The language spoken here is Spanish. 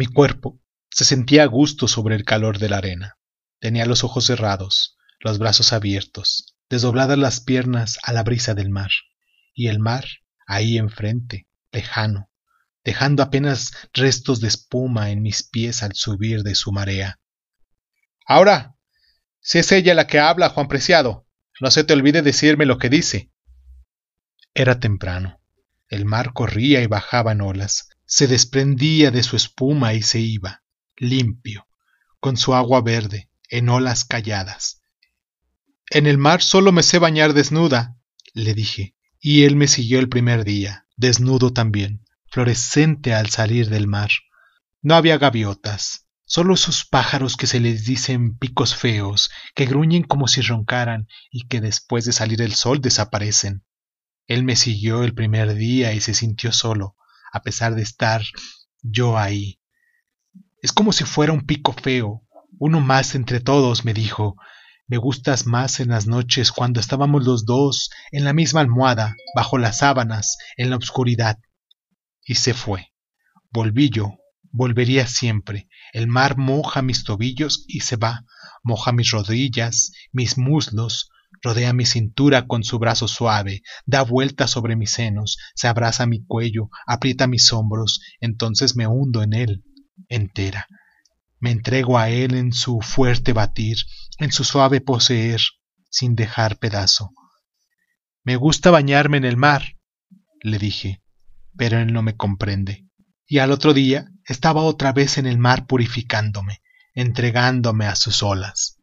Mi cuerpo se sentía a gusto sobre el calor de la arena. Tenía los ojos cerrados, los brazos abiertos, desdobladas las piernas a la brisa del mar, y el mar ahí enfrente, lejano, dejando apenas restos de espuma en mis pies al subir de su marea. Ahora, si es ella la que habla, Juan Preciado, no se te olvide decirme lo que dice. Era temprano. El mar corría y bajaba en olas, se desprendía de su espuma y se iba, limpio, con su agua verde, en olas calladas. En el mar solo me sé bañar desnuda, le dije, y él me siguió el primer día, desnudo también, florescente al salir del mar. No había gaviotas, solo esos pájaros que se les dicen picos feos, que gruñen como si roncaran y que después de salir el sol desaparecen. Él me siguió el primer día y se sintió solo, a pesar de estar yo ahí. Es como si fuera un pico feo, uno más entre todos, me dijo. Me gustas más en las noches cuando estábamos los dos en la misma almohada, bajo las sábanas, en la oscuridad. Y se fue. Volví yo, volvería siempre. El mar moja mis tobillos y se va, moja mis rodillas, mis muslos, rodea mi cintura con su brazo suave, da vueltas sobre mis senos, se abraza mi cuello, aprieta mis hombros, entonces me hundo en él, entera. Me entrego a él en su fuerte batir, en su suave poseer, sin dejar pedazo. Me gusta bañarme en el mar, le dije, pero él no me comprende. Y al otro día estaba otra vez en el mar purificándome, entregándome a sus olas.